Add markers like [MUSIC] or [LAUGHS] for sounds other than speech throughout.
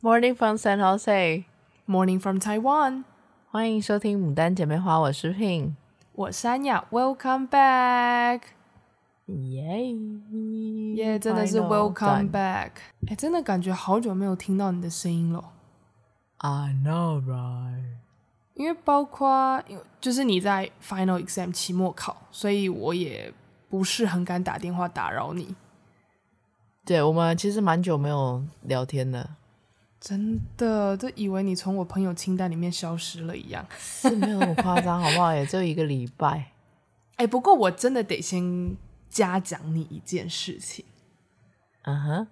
Morning from San Jose, Morning from Taiwan。欢迎收听《牡丹姐妹花》，我是 Pin，我是安雅。Welcome back，耶耶，真的是 Welcome back。哎，真的感觉好久没有听到你的声音了。I know, right？因为包括，就是你在 Final Exam 期末考，所以我也不是很敢打电话打扰你。对，我们其实蛮久没有聊天了。真的，就以为你从我朋友清单里面消失了一样，是没有那么夸张，好不好？也就一个礼拜。[LAUGHS] 哎、欸，不过我真的得先嘉奖你一件事情。嗯哼，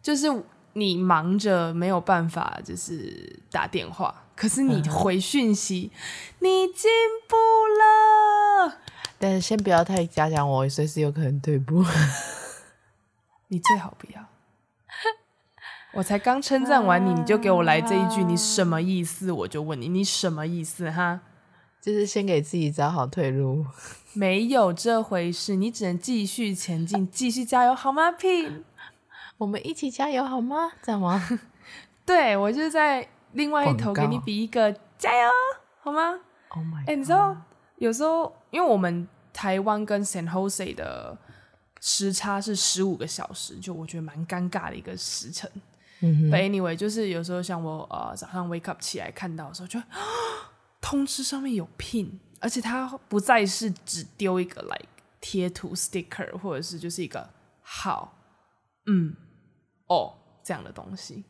就是你忙着没有办法，就是打电话，可是你回讯息，uh huh. 你进步了。但是先不要太嘉奖我，随时有可能退步。[LAUGHS] 你最好不要。我才刚称赞完你，你就给我来这一句，你什么意思？我就问你，你什么意思？哈，就是先给自己找好退路。没有这回事，你只能继续前进，继续加油，好吗？Pin，我们一起加油，好吗？这样吗？[LAUGHS] 对，我就在另外一头给你比一个加油，好吗？Oh my！哎，你知道有时候，因为我们台湾跟 San Jose 的时差是十五个小时，就我觉得蛮尴尬的一个时辰。嗯哼，But anyway，就是有时候像我呃早上 wake up 起来看到的时候，就通知上面有 pin，而且它不再是只丢一个 like 贴图 sticker，或者是就是一个好，嗯，哦这样的东西。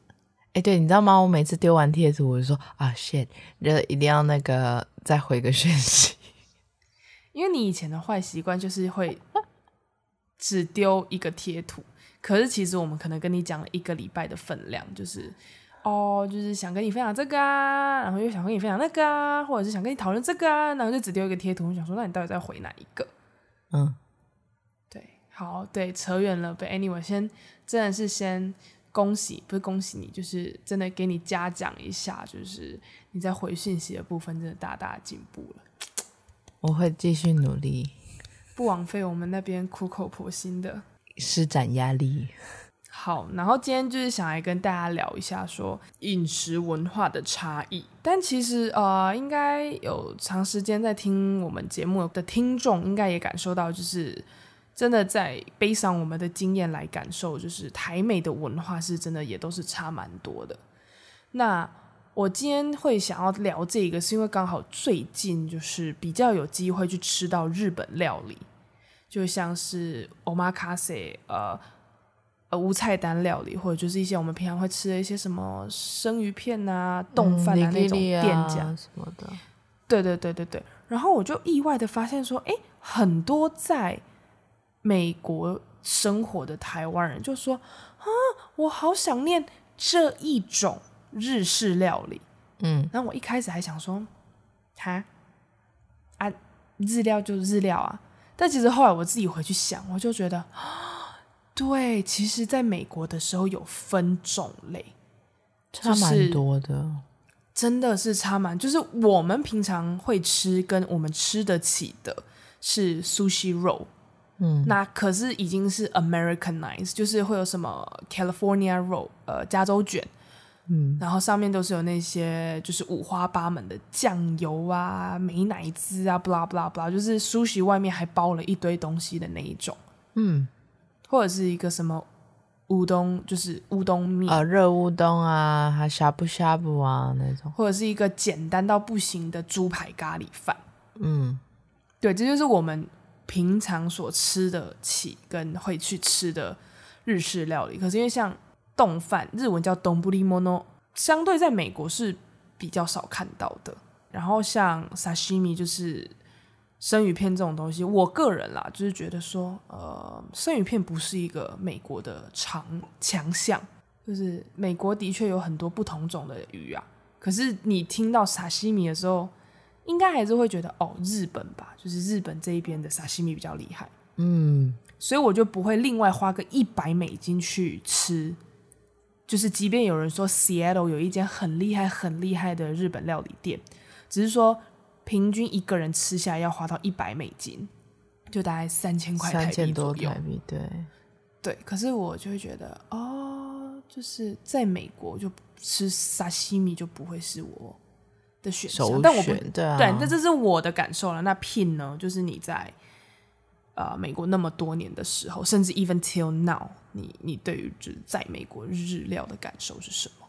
哎、欸，对，你知道吗？我每次丢完贴图，我就说啊 shit，就一定要那个再回个讯息，[LAUGHS] 因为你以前的坏习惯就是会只丢一个贴图。可是其实我们可能跟你讲了一个礼拜的分量，就是哦，就是想跟你分享这个啊，然后又想跟你分享那个啊，或者是想跟你讨论这个啊，然后就只丢一个贴图，我想说，那你到底在回哪一个？嗯，对，好，对，扯远了。But anyway，先真的是先恭喜，不是恭喜你，就是真的给你嘉奖一下，就是你在回信息的部分真的大大进步了。我会继续努力，不枉费我们那边苦口婆心的。施展压力，好，然后今天就是想来跟大家聊一下说饮食文化的差异。但其实呃，应该有长时间在听我们节目的听众，应该也感受到，就是真的在背上我们的经验来感受，就是台美的文化是真的也都是差蛮多的。那我今天会想要聊这个，是因为刚好最近就是比较有机会去吃到日本料理。就像是 omakase，呃呃无菜单料理，或者就是一些我们平常会吃的一些什么生鱼片啊、冻饭啊那种店家、嗯、什么的。对对对对对。然后我就意外的发现说，哎，很多在美国生活的台湾人就说啊，我好想念这一种日式料理。嗯，然后我一开始还想说，哈啊，日料就日料啊。但其实后来我自己回去想，我就觉得，对，其实在美国的时候有分种类，差蛮多的，真的是差蛮，就是我们平常会吃跟我们吃得起的是 sushi roll，嗯，那可是已经是 Americanized，就是会有什么 California roll，呃，加州卷。嗯，然后上面都是有那些就是五花八门的酱油啊、美乃滋啊，blah blah blah，就是 sushi 外面还包了一堆东西的那一种。嗯，或者是一个什么乌冬，就是乌冬面啊，热乌冬啊，还 shabu shabu 啊那种，或者是一个简单到不行的猪排咖喱饭。嗯，对，这就是我们平常所吃的起跟会去吃的日式料理。可是因为像丼饭，日文叫丼もの，相对在美国是比较少看到的。然后像沙西米，就是生鱼片这种东西，我个人啦，就是觉得说，呃，生鱼片不是一个美国的长强项。就是美国的确有很多不同种的鱼啊，可是你听到沙西米的时候，应该还是会觉得哦，日本吧，就是日本这一边的沙西米比较厉害。嗯，所以我就不会另外花个一百美金去吃。就是，即便有人说 Seattle 有一间很厉害、很厉害的日本料理店，只是说平均一个人吃下要花到一百美金，就大概三千块台币左右。三千多台币，对对。可是我就会觉得，哦，就是在美国就吃沙西米就不会是我的选项，但我不对啊，对，这这是我的感受了。那 Pin 呢？就是你在呃美国那么多年的时候，甚至 even till now，你你对于就是在美国日料的感受是什么？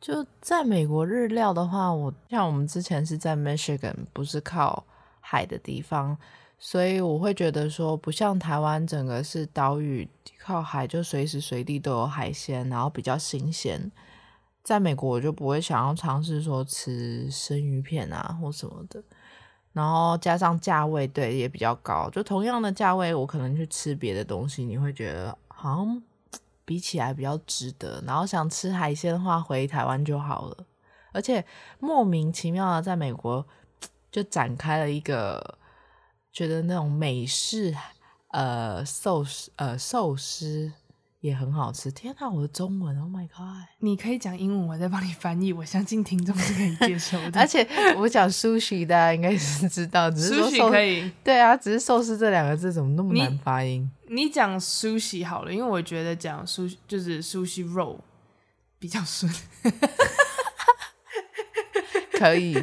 就在美国日料的话，我像我们之前是在 Michigan，不是靠海的地方，所以我会觉得说，不像台湾整个是岛屿，靠海就随时随地都有海鲜，然后比较新鲜。在美国我就不会想要尝试说吃生鱼片啊或什么的，然后加上价位，对，也比较高。就同样的价位，我可能去吃别的东西，你会觉得好像。比起来比较值得，然后想吃海鲜的话，回台湾就好了。而且莫名其妙的在美国就展开了一个觉得那种美式呃寿司呃寿司也很好吃。天哪，我的中文，Oh my god！你可以讲英文，我再帮你翻译，我相信听众是可以接受的。[LAUGHS] 而且我讲 sushi，大家应该是知道，只是说 [LAUGHS] sushi 可以。对啊，只是寿司这两个字怎么那么难发音？你讲 sushi 好了，因为我觉得讲 sushi 就是 sushi roll 比较顺。[LAUGHS] 可以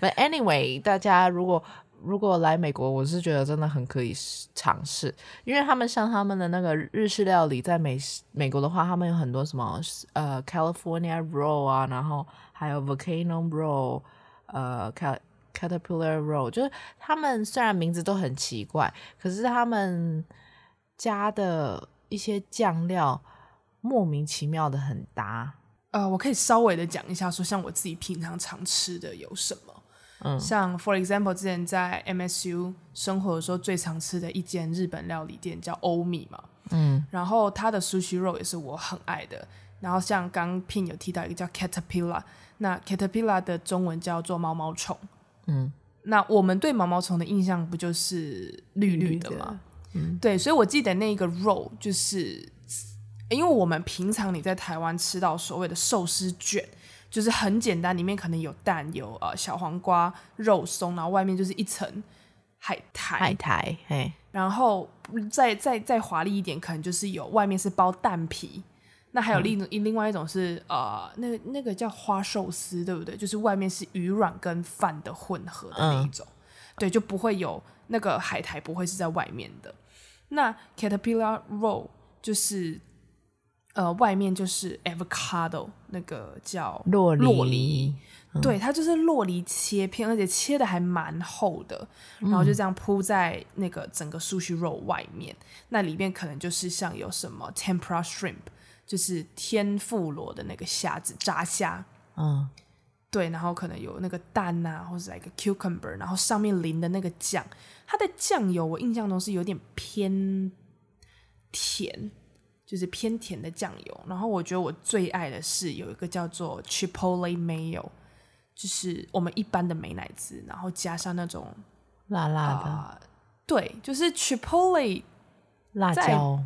，But anyway，大家如果如果来美国，我是觉得真的很可以尝试，因为他们像他们的那个日式料理，在美美国的话，他们有很多什么呃 California roll 啊，然后还有 volcano roll，呃 cat Caterpillar roll，就是他们虽然名字都很奇怪，可是他们。加的一些酱料莫名其妙的很搭，呃，我可以稍微的讲一下，说像我自己平常常吃的有什么，嗯，像 for example 之前在 MSU 生活的时候最常吃的一间日本料理店叫欧米嘛，嗯，然后它的 sushi roll 也是我很爱的，然后像刚 Pin 有提到一个叫 caterpillar，那 caterpillar 的中文叫做毛毛虫，嗯，那我们对毛毛虫的印象不就是绿绿的吗？嗯、对，所以我记得那个肉就是，因为我们平常你在台湾吃到所谓的寿司卷，就是很简单，里面可能有蛋、有呃小黄瓜、肉松，然后外面就是一层海苔，海苔，嘿，然后再再再华丽一点，可能就是有外面是包蛋皮，那还有另、嗯、另外一种是呃那个那个叫花寿司，对不对？就是外面是鱼软跟饭的混合的那一种，嗯、对，就不会有那个海苔不会是在外面的。那 caterpillar roll 就是，呃，外面就是 avocado 那个叫洛梨，对，它就是洛梨切片，而且切的还蛮厚的，然后就这样铺在那个整个 sushi roll 外面。嗯、那里面可能就是像有什么 tempura shrimp，就是天妇罗的那个虾子炸虾，嗯，对，然后可能有那个蛋啊，或者来个 cucumber，然后上面淋的那个酱。它的酱油我印象中是有点偏甜，就是偏甜的酱油。然后我觉得我最爱的是有一个叫做 Chipotle Mayo，就是我们一般的美乃滋，然后加上那种辣辣的，呃、对，就是 Chipotle 辣椒。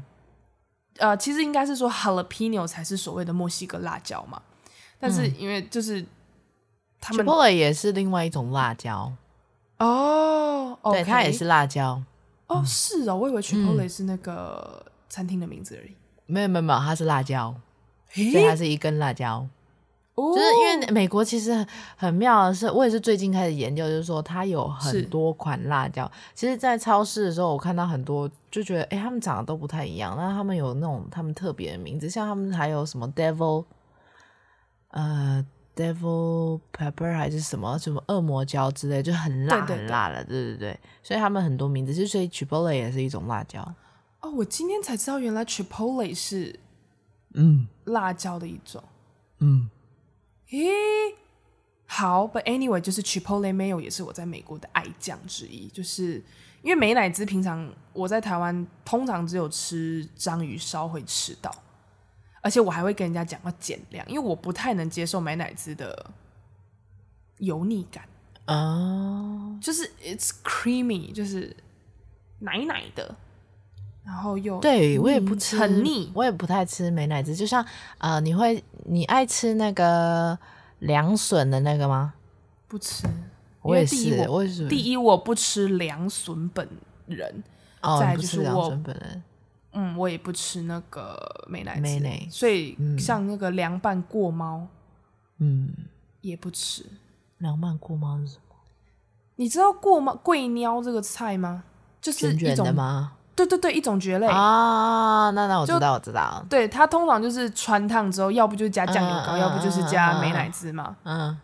呃，其实应该是说 Jalapeno 才是所谓的墨西哥辣椒嘛。但是因为就是他们 Chipotle 也是另外一种辣椒。哦，oh, 对，它也是辣椒。哦，oh, 是哦，我以为 Chipotle 是那个餐厅的名字而已。没有没有没有，它是辣椒，所以它是一根辣椒。哦，就是因为美国其实很，很妙的是，我也是最近开始研究，就是说它有很多款辣椒。其实，在超市的时候，我看到很多，就觉得哎，他们长得都不太一样。那他们有那种他们特别的名字，像他们还有什么 Devil，呃。Devil pepper 还是什么什么恶魔椒之类，就很辣很辣的，对对对，对对。所以他们很多名字，就所以 Chipotle 也是一种辣椒。哦，我今天才知道，原来 Chipotle 是嗯辣椒的一种。嗯，诶，好，But anyway，就是 Chipotle Mayo 也是我在美国的爱酱之一，就是因为美乃滋平常我在台湾通常只有吃章鱼烧会吃到。而且我还会跟人家讲要减量，因为我不太能接受美乃滋的油腻感啊，oh. 就是 it's creamy，就是奶奶的，然后又对我也不吃很腻，我也不太吃美乃滋。就像呃，你会你爱吃那个凉笋的那个吗？不吃，我也是，我也是。第一我不吃凉笋本人，哦，再就是我。嗯，我也不吃那个美乃滋，美乃所以像那个凉拌过猫，嗯，也不吃。凉拌过猫是什么？你知道过猫贵鸟这个菜吗？就是一种吗？对对对，一种蕨类啊。那那我知道，我知道。对，它通常就是穿烫之后，要不就是加酱油膏，嗯、要不就是加美乃滋嘛。嗯，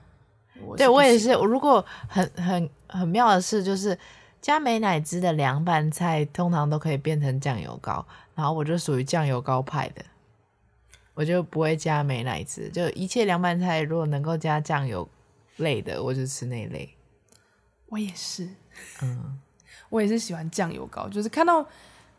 我对我也是。如果很很很妙的是，就是加美乃滋的凉拌菜，通常都可以变成酱油膏。然后我就属于酱油膏派的，我就不会加美乃滋。就一切凉拌菜，如果能够加酱油类的，我就吃那一类。我也是，嗯。我也是喜欢酱油膏，就是看到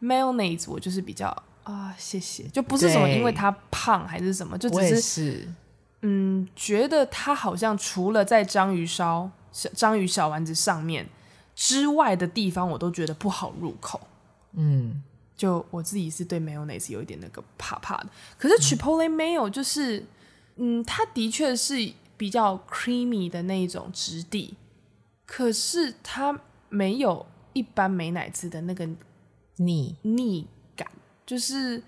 mayonnaise 我就是比较啊，谢谢，就不是什么因为它胖还是什么，就只是，是嗯，觉得它好像除了在章鱼烧、章鱼小丸子上面之外的地方，我都觉得不好入口。嗯，就我自己是对 mayonnaise 有一点那个怕怕的，可是 Chipotle mayo 就是，嗯，嗯，它的确是比较 creamy 的那一种质地，可是它没有。一般美奶滋的那个腻腻感，就是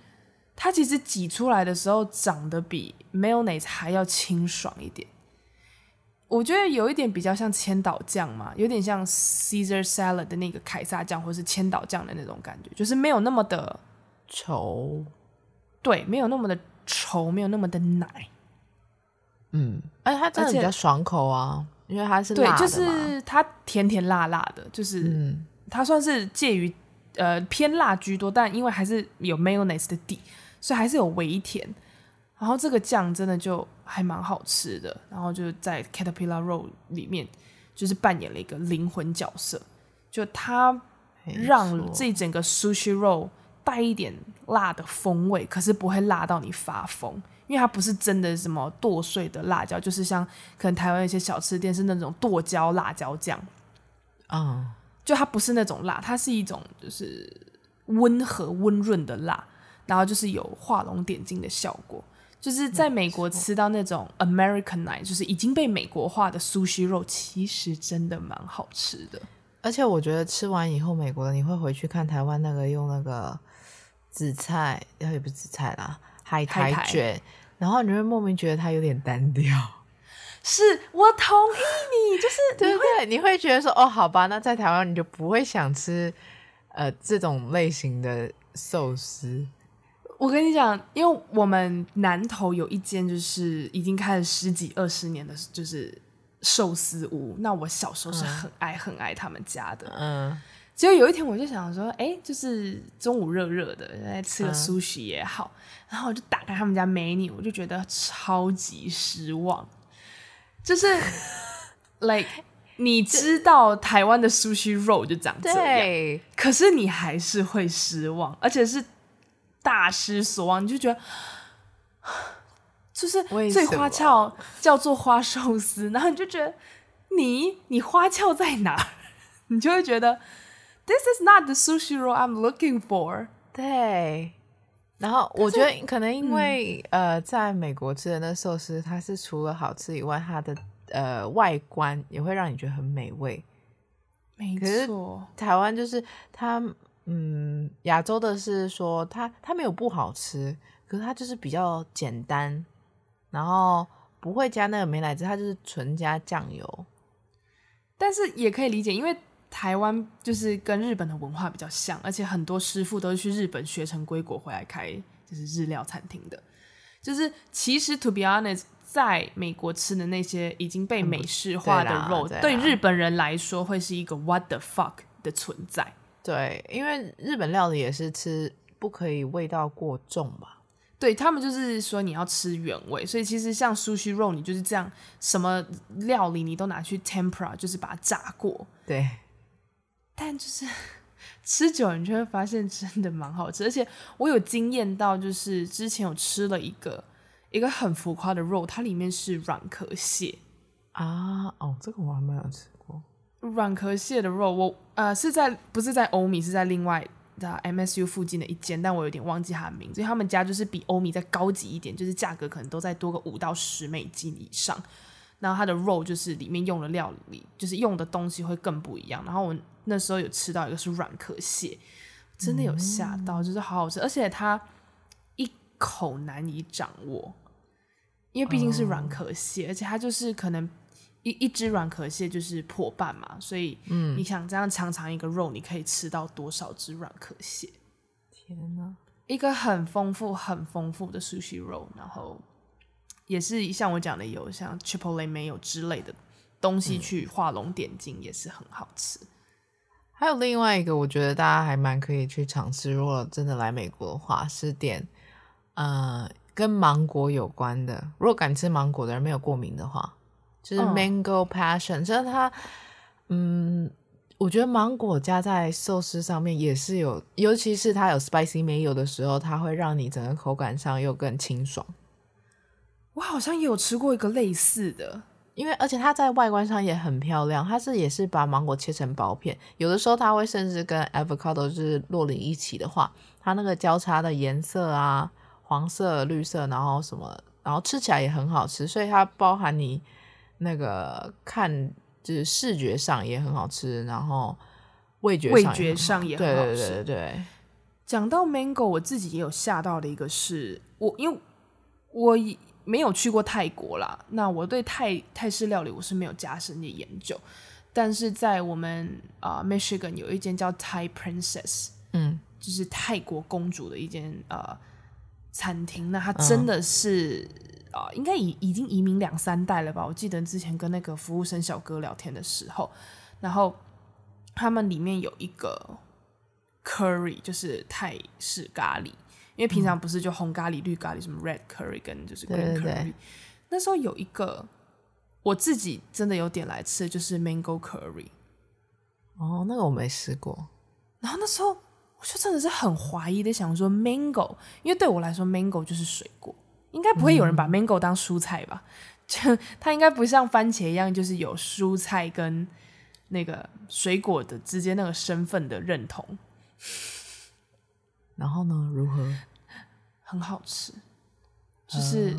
它其实挤出来的时候长得比 mayonnaise 还要清爽一点。我觉得有一点比较像千岛酱嘛，有点像 Caesar salad 的那个凯撒酱，或是千岛酱的那种感觉，就是没有那么的稠，对，没有那么的稠，没有那么的奶。嗯，而且它真的比较爽口啊，因为它是辣的嘛，对，就是它甜甜辣辣的，就是嗯。它算是介于呃偏辣居多，但因为还是有 mayonnaise 的底，所以还是有微甜。然后这个酱真的就还蛮好吃的，然后就在 Caterpillar Roll 里面就是扮演了一个灵魂角色，就它让这整个 Sushi Roll 带一点辣的风味，可是不会辣到你发疯，因为它不是真的什么剁碎的辣椒，就是像可能台湾一些小吃店是那种剁椒辣椒酱，啊、嗯。就它不是那种辣，它是一种就是温和温润的辣，然后就是有画龙点睛的效果。就是在美国吃到那种 Americanized，就是已经被美国化的 sushi 肉，其实真的蛮好吃的。而且我觉得吃完以后，美国的你会回去看台湾那个用那个紫菜，然后也不是紫菜啦，海苔卷，然后你会莫名觉得它有点单调。是我同意你，就是你会对对，你会觉得说哦，好吧，那在台湾你就不会想吃呃这种类型的寿司。我跟你讲，因为我们南头有一间就是已经开了十几二十年的，就是寿司屋。那我小时候是很爱很爱他们家的，嗯。结果有一天我就想说，哎，就是中午热热的，来吃个 sushi 也好，嗯。然后我就打开他们家 menu，我就觉得超级失望。就是，[LAUGHS] like，你知道台湾的 sushi roll 就长这样，可是你还是会失望，而且是大失所望。你就觉得，[SIGHS] 就是最花俏叫做花寿司，然后你就觉得你你花俏在哪？[LAUGHS] 你就会觉得 this is not the sushi roll I'm looking for。对。然后我觉得可能因为、嗯、呃，在美国吃的那寿司，它是除了好吃以外，它的呃外观也会让你觉得很美味。没错。台湾就是它，嗯，亚洲的是说它它没有不好吃，可是它就是比较简单，然后不会加那个美乃滋，它就是纯加酱油。但是也可以理解，因为。台湾就是跟日本的文化比较像，而且很多师傅都是去日本学成归国回来开就是日料餐厅的。就是其实 to be honest，在美国吃的那些已经被美式化的肉，对，对日本人来说会是一个 what the fuck 的存在。对，因为日本料理也是吃不可以味道过重吧？对，他们就是说你要吃原味，所以其实像 sushi 肉，你就是这样，什么料理你都拿去 tempura，就是把它炸过。对。但就是 [LAUGHS] 吃久了，你就会发现真的蛮好吃，而且我有惊艳到，就是之前有吃了一个一个很浮夸的肉，它里面是软壳蟹啊，哦，这个我还没有吃过。软壳蟹的肉，我呃是在不是在欧米，是在另外的 MSU 附近的一间，但我有点忘记它的名字，因为他们家就是比欧米再高级一点，就是价格可能都在多个五到十美金以上。然后它的肉就是里面用的料理，就是用的东西会更不一样。然后我那时候有吃到一个是软壳蟹，真的有吓到，就是好好吃，而且它一口难以掌握，因为毕竟是软壳蟹，而且它就是可能一一只软壳蟹就是破半嘛，所以你想这样尝尝一个肉，你可以吃到多少只软壳蟹？天哪！一个很丰富、很丰富的 sushi 肉，然后也是像我讲的，有像 Chipotle mayo 之类的东西去画龙点睛，也是很好吃。还有另外一个，我觉得大家还蛮可以去尝试，如果真的来美国的话，是点呃跟芒果有关的。如果敢吃芒果的人没有过敏的话，就是 Mango Passion，就是它嗯。我觉得芒果加在寿司上面也是有，尤其是它有 spicy mayo 的时候，它会让你整个口感上又更清爽。我好像也有吃过一个类似的，因为而且它在外观上也很漂亮，它是也是把芒果切成薄片，有的时候它会甚至跟 avocado 就是落领一起的话，它那个交叉的颜色啊，黄色、绿色，然后什么，然后吃起来也很好吃，所以它包含你那个看。就是视觉上也很好吃，然后味觉味觉上也很好吃。对对对对。讲到 mango，我自己也有吓到的一个是，我因为我没有去过泰国啦，那我对泰泰式料理我是没有加深的研究。但是在我们啊、呃、Michigan 有一间叫 Thai Princess，嗯，就是泰国公主的一间呃餐厅，那它真的是。嗯啊、呃，应该已已经移民两三代了吧？我记得之前跟那个服务生小哥聊天的时候，然后他们里面有一个 curry，就是泰式咖喱，因为平常不是就红咖喱、绿咖喱，什么 red curry 跟就是 green curry。对对对。那时候有一个我自己真的有点来吃，就是 mango curry。哦，那个我没试过。然后那时候我就真的是很怀疑的想说 mango，因为对我来说 mango 就是水果。应该不会有人把 mango 当蔬菜吧？[LAUGHS] 就它应该不像番茄一样，就是有蔬菜跟那个水果的之间那个身份的认同。然后呢？如何？很好吃，就是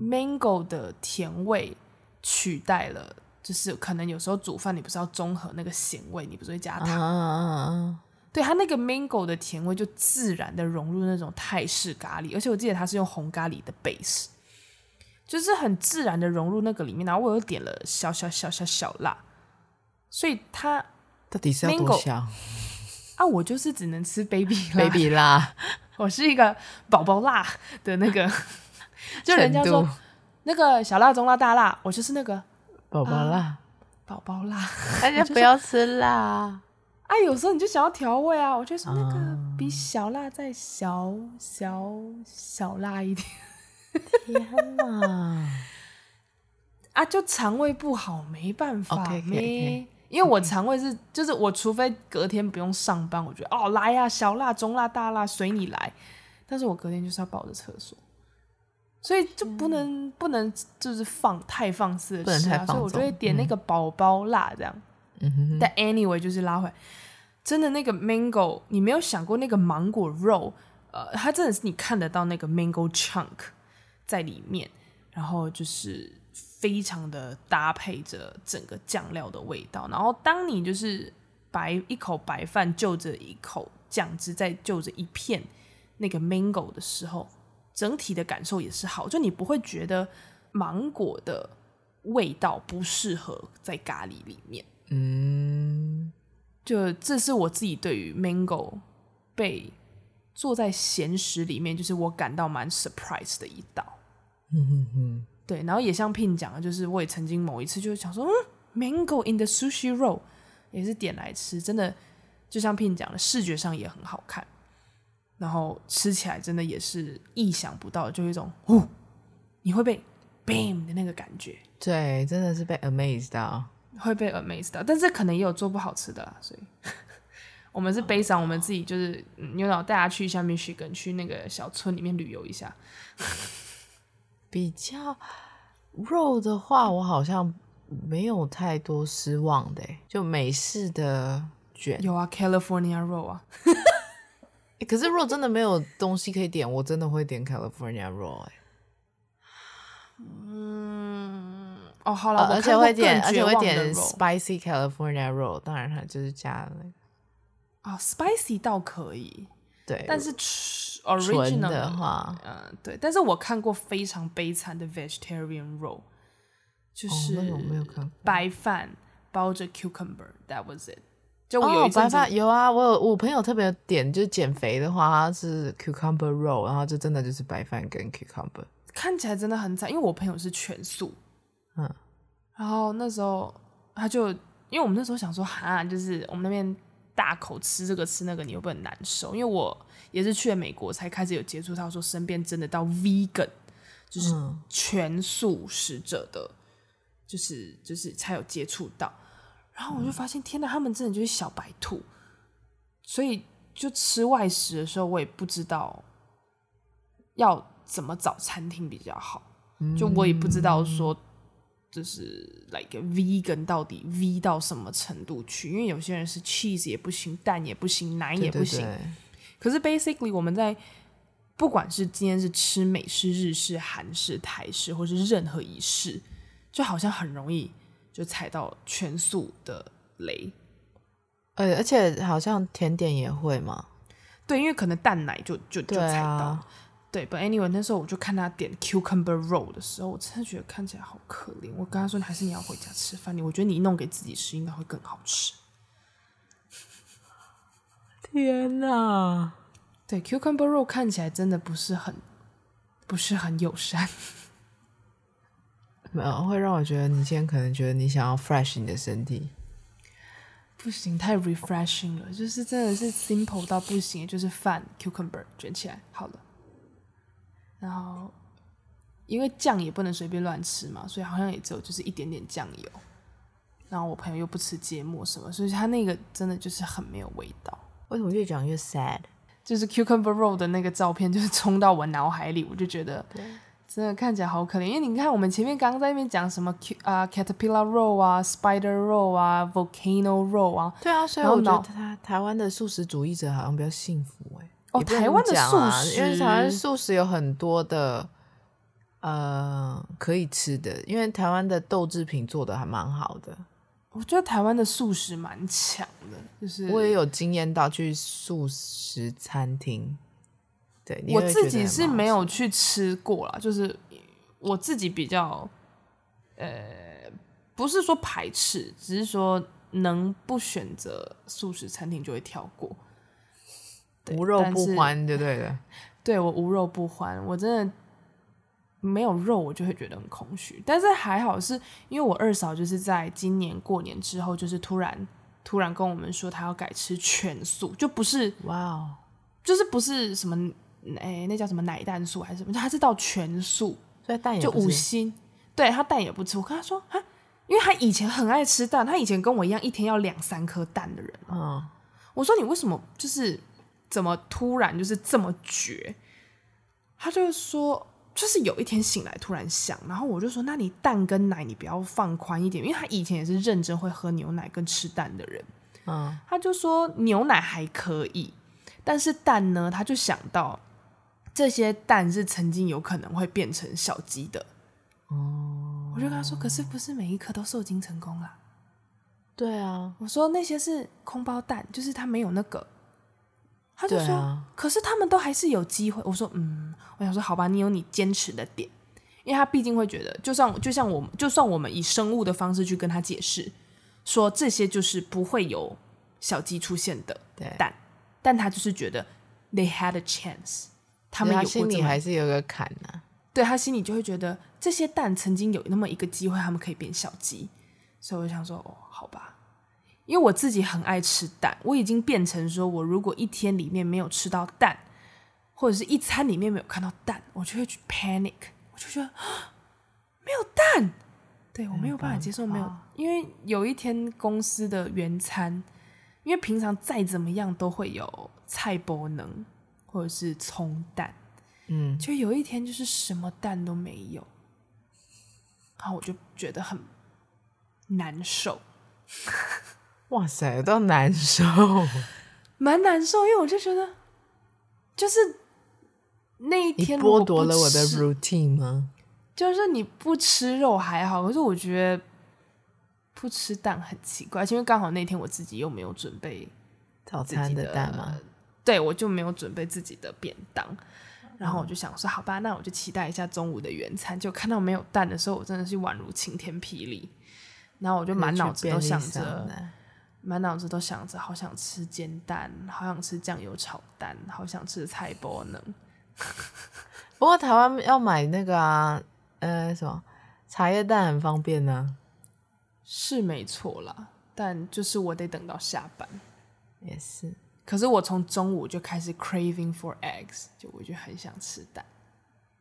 mango 的甜味取代了，就是可能有时候煮饭你不是要综合那个咸味，你不是会加糖。对，它那个 mango 的甜味就自然的融入那种泰式咖喱，而且我记得它是用红咖喱的 base，就是很自然的融入那个里面。然后我又点了小小小小小辣，所以它到底是要多香啊？我就是只能吃 baby [LAUGHS] baby 辣，我是一个宝宝辣的那个，[LAUGHS] 就人家说那个小辣、中辣、大辣，我就是那个宝宝辣，宝宝辣，[LAUGHS] 大家不要吃辣。哎、啊，有时候你就想要调味啊，我觉得说那个比小辣再小小小辣一点。天哪！[LAUGHS] 啊，就肠胃不好，没办法 okay, okay. 因为我肠胃是，就是我除非隔天不用上班，我觉得哦来呀、啊，小辣、中辣、大辣随你来。但是我隔天就是要抱着厕所，所以就不能、嗯、不能就是放太放肆的吃啊，所以我就会点那个宝宝辣这样。嗯、但 anyway 就是拉回来，真的那个 mango，你没有想过那个芒果肉，呃，它真的是你看得到那个 mango chunk 在里面，然后就是非常的搭配着整个酱料的味道，然后当你就是白一口白饭就着一口酱汁，再就着一片那个 mango 的时候，整体的感受也是好，就你不会觉得芒果的味道不适合在咖喱里面。嗯，就这是我自己对于 mango 被做在咸食里面，就是我感到蛮 surprise 的一道。嗯哼哼，对，然后也像 Pin 讲的，就是我也曾经某一次就是想说，嗯，mango in the sushi roll 也是点来吃，真的就像 Pin 讲的，视觉上也很好看，然后吃起来真的也是意想不到，就有一种哦，你会被 bam 的那个感觉。对，真的是被 amazed 到。会被 amazed 到，但是可能也有做不好吃的啦，所以 [LAUGHS] 我们是悲伤，我们自己就是有脑带大家去一下 Michigan，去那个小村里面旅游一下。比较肉的话，我好像没有太多失望的，就美式的卷有啊，California roll 啊。[LAUGHS] 可是如果真的没有东西可以点，我真的会点 California roll 哎。嗯。哦，好了，而且会点，而且会点 spicy California roll，当然它就是加了那个。哦，spicy 倒可以，对，但是 original 的话，嗯，对。但是我看过非常悲惨的 vegetarian roll，就是白饭包着 cucumber，that was it。就我有一阵子、哦、有啊，我有我朋友特别点，就是减肥的话，他是 cucumber roll，然后就真的就是白饭跟 cucumber，看起来真的很惨。因为我朋友是全素，嗯，然后那时候他就，因为我们那时候想说，哈，就是我们那边大口吃这个吃那个，你会不会很难受？因为我也是去了美国才开始有接触到说身边真的到 vegan，就是全素食者的，嗯、就是就是才有接触到。然后我就发现，天哪，他们真的就是小白兔，所以就吃外食的时候，我也不知道要怎么找餐厅比较好，就我也不知道说，就是 like vegan 到底 v 到什么程度去，因为有些人是 cheese 也不行，蛋也不行，奶也不行。对对对。可是 basically 我们在不管是今天是吃美式、日式、韩式、台式，或是任何一式，就好像很容易。就踩到全素的雷，呃，而且好像甜点也会嘛？对，因为可能蛋奶就就就踩到。对，对，But anyway，那时候我就看他点 cucumber roll 的时候，我真的觉得看起来好可怜。我跟他说：“还是你要回家吃饭？你我觉得你弄给自己吃应该会更好吃。”天哪！对，cucumber roll 看起来真的不是很不是很友善。没有，会让我觉得你今天可能觉得你想要 fresh 你的身体，不行，太 refreshing 了，就是真的是 simple 到不行，就是饭 cucumber 卷起来好了，然后因为酱也不能随便乱吃嘛，所以好像也只有就是一点点酱油，然后我朋友又不吃芥末什么，所以他那个真的就是很没有味道。为什么越讲越 sad？就是 cucumber roll 的那个照片就是冲到我脑海里，我就觉得。真的看起来好可怜，因为你看我们前面刚刚在那边讲什么啊、uh, caterpillar roll 啊，spider roll 啊，volcano roll 啊，对啊，所以我觉得台台湾的素食主义者好像比较幸福哎。哦，台湾的素食，因为台湾素食有很多的呃可以吃的，因为台湾的豆制品做的还蛮好的。我觉得台湾的素食蛮强的，就是我也有经验到去素食餐厅。对，我自己是没有去吃过啦，就是我自己比较，呃，不是说排斥，只是说能不选择素食餐厅就会跳过，无肉不欢，对对的。对，我无肉不欢，我真的没有肉，我就会觉得很空虚。但是还好是因为我二嫂就是在今年过年之后，就是突然突然跟我们说，她要改吃全素，就不是哇哦，就是不是什么。哎、欸，那叫什么奶蛋素还是什么？她是到全素，所以蛋也就五星，对她蛋也不吃。我跟她说啊，因为她以前很爱吃蛋，她以前跟我一样一天要两三颗蛋的人。嗯，我说你为什么就是怎么突然就是这么绝？他就说就是有一天醒来突然想，然后我就说那你蛋跟奶你不要放宽一点，因为他以前也是认真会喝牛奶跟吃蛋的人。嗯，他就说牛奶还可以，但是蛋呢，他就想到。这些蛋是曾经有可能会变成小鸡的，哦，我就跟他说，可是不是每一颗都受精成功啦。对啊，我说那些是空包蛋，就是他没有那个。他就说，啊、可是他们都还是有机会。我说，嗯，我想说，好吧，你有你坚持的点，因为他毕竟会觉得，就算就像我们，就算我们以生物的方式去跟他解释，说这些就是不会有小鸡出现的蛋，对但他就是觉得 they had a chance。他们心里还是有个坎呢、啊，对他心里就会觉得这些蛋曾经有那么一个机会，他们可以变小鸡，所以我想说，哦，好吧，因为我自己很爱吃蛋，我已经变成说，我如果一天里面没有吃到蛋，或者是一餐里面没有看到蛋，我就会去 panic，我就觉得没有蛋，对我没有办法接受没有，因为有一天公司的原餐，因为平常再怎么样都会有菜脯能。或者是葱蛋，嗯，就有一天就是什么蛋都没有，然后我就觉得很难受。哇塞，都难受，蛮难受，因为我就觉得，就是那一天剥夺了我的 routine 吗？就是你不吃肉还好，可是我觉得不吃蛋很奇怪，因为刚好那天我自己又没有准备早餐的蛋嘛？对，我就没有准备自己的便当，然后我就想说，好吧，那我就期待一下中午的原餐。就看到没有蛋的时候，我真的是宛如晴天霹雳，然后我就满脑子都想着，满脑子都想着，好想吃煎蛋，好想吃酱油炒蛋，好想吃菜包呢。[LAUGHS] 不过台湾要买那个啊，呃，什么茶叶蛋很方便呢？是没错啦，但就是我得等到下班。也是，可是我从中午就开始 craving for eggs，就我就很想吃蛋。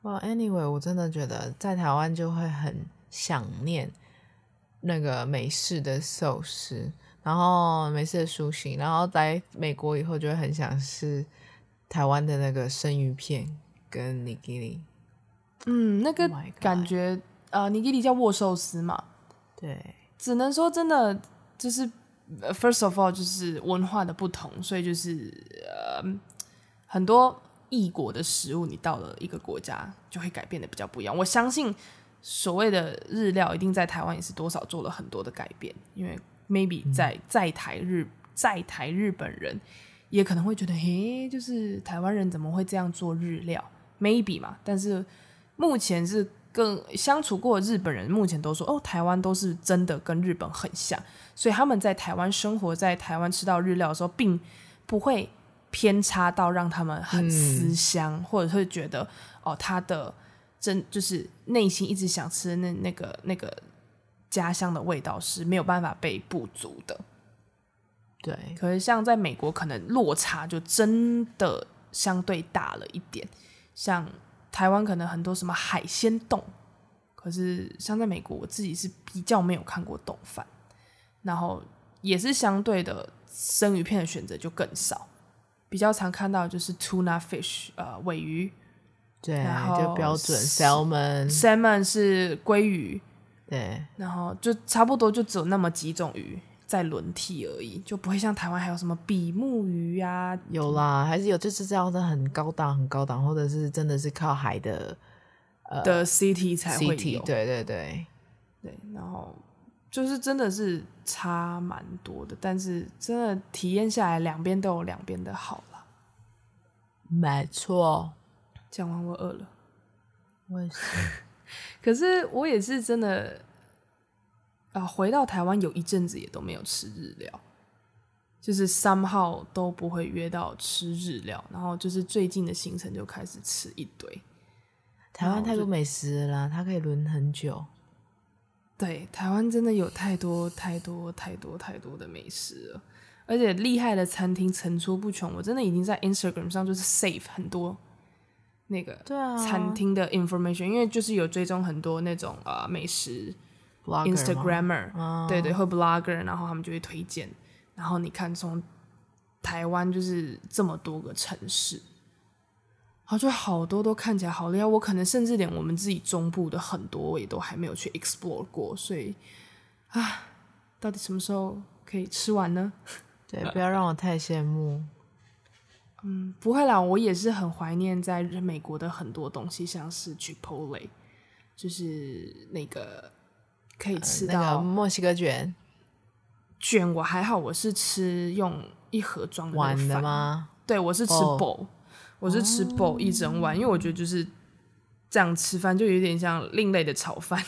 哇，well，anyway，我真的觉得在台湾就会很想念那个美式的寿司，然后没事的寿司，然后在美国以后就会很想吃台湾的那个生鱼片跟尼基里。嗯，那个感觉，呃，尼基里叫握寿司嘛？对，只能说真的就是。First of all，就是文化的不同，所以就是呃，很多异国的食物，你到了一个国家就会改变的比较不一样。我相信所谓的日料，一定在台湾也是多少做了很多的改变，因为 maybe 在在台日在台日本人也可能会觉得，嘿，就是台湾人怎么会这样做日料？maybe 嘛，但是目前是。更相处过的日本人目前都说，哦，台湾都是真的跟日本很像，所以他们在台湾生活，在台湾吃到日料的时候，并不会偏差到让他们很思乡，嗯、或者会觉得哦，他的真就是内心一直想吃的那那个那个家乡的味道是没有办法被补足的。对，可是像在美国，可能落差就真的相对大了一点，像。台湾可能很多什么海鲜冻，可是像在美国，我自己是比较没有看过冻饭，然后也是相对的生鱼片的选择就更少，比较常看到就是 tuna fish，呃，尾鱼，对，然后就标准 salmon，salmon 是鲑鱼，对，然后就差不多就只有那么几种鱼。在轮替而已，就不会像台湾还有什么比目鱼呀、啊？有啦，还是有，就是这样的很高档、很高档，或者是真的是靠海的呃的 city 才会有。City, 对对对对，然后就是真的是差蛮多的，但是真的体验下来，两边都有两边的好了。没错，讲完我饿了，我也是，[LAUGHS] 可是我也是真的。啊，回到台湾有一阵子也都没有吃日料，就是 somehow 都不会约到吃日料，然后就是最近的行程就开始吃一堆。台湾太多美食了啦，它可以轮很久。对，台湾真的有太多太多太多太多的美食了，而且厉害的餐厅层出不穷。我真的已经在 Instagram 上就是 save 很多那个餐厅的 information，、啊、因为就是有追踪很多那种啊、呃、美食。Instagrammer，、oh. 对对，或 Blogger，然后他们就会推荐。然后你看，从台湾就是这么多个城市，然后就好多都看起来好厉害。我可能甚至连我们自己中部的很多我也都还没有去 explore 过，所以啊，到底什么时候可以吃完呢？[LAUGHS] 对，不要让我太羡慕。嗯，不会啦，我也是很怀念在美国的很多东西，像是 Chipotle，就是那个。可以吃到、呃那个、墨西哥卷，卷我还好，我是吃用一盒装的碗的吗？对，我是吃 bowl，、oh. 我是吃 bowl 一整碗，oh. 因为我觉得就是这样吃饭就有点像另类的炒饭，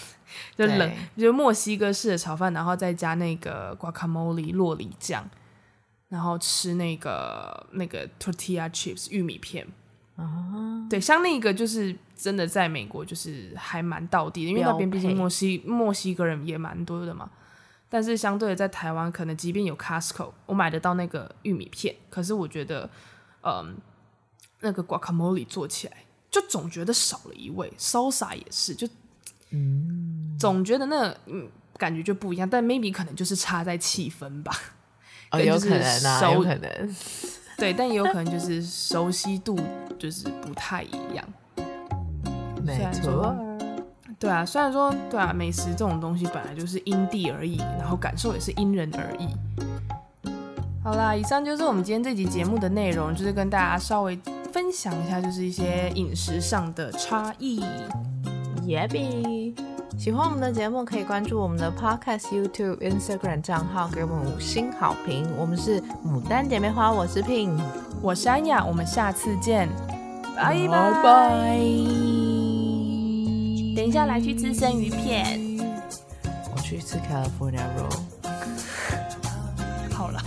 就冷，就墨西哥式的炒饭，然后再加那个 guacamole 酪梨酱，然后吃那个那个 tortilla chips 玉米片。啊，uh. 对，像那个就是真的在美国就是还蛮道地的，因为那边毕竟墨西墨西哥人也蛮多的嘛。但是相对的，在台湾可能即便有 Costco，我买得到那个玉米片，可是我觉得，嗯，那个 guacamole 做起来就总觉得少了一味，salsa 也是，就嗯，总觉得那嗯感觉就不一样。但 maybe 可能就是差在气氛吧，哦，有可能啊，有可能。[LAUGHS] 对，但也有可能就是熟悉度就是不太一样。没错。对啊，虽然说对啊，美食这种东西本来就是因地而异，然后感受也是因人而异。好啦，以上就是我们今天这集节目的内容，就是跟大家稍微分享一下，就是一些饮食上的差异。耶比。喜欢我们的节目，可以关注我们的 Podcast、YouTube、Instagram 账号，给我们五星好评。我们是牡丹姐妹花，我是 Pin，我是安雅，我们下次见，拜拜。等一下来去吃生鱼片，我去吃 California Roll。[LAUGHS] 好了。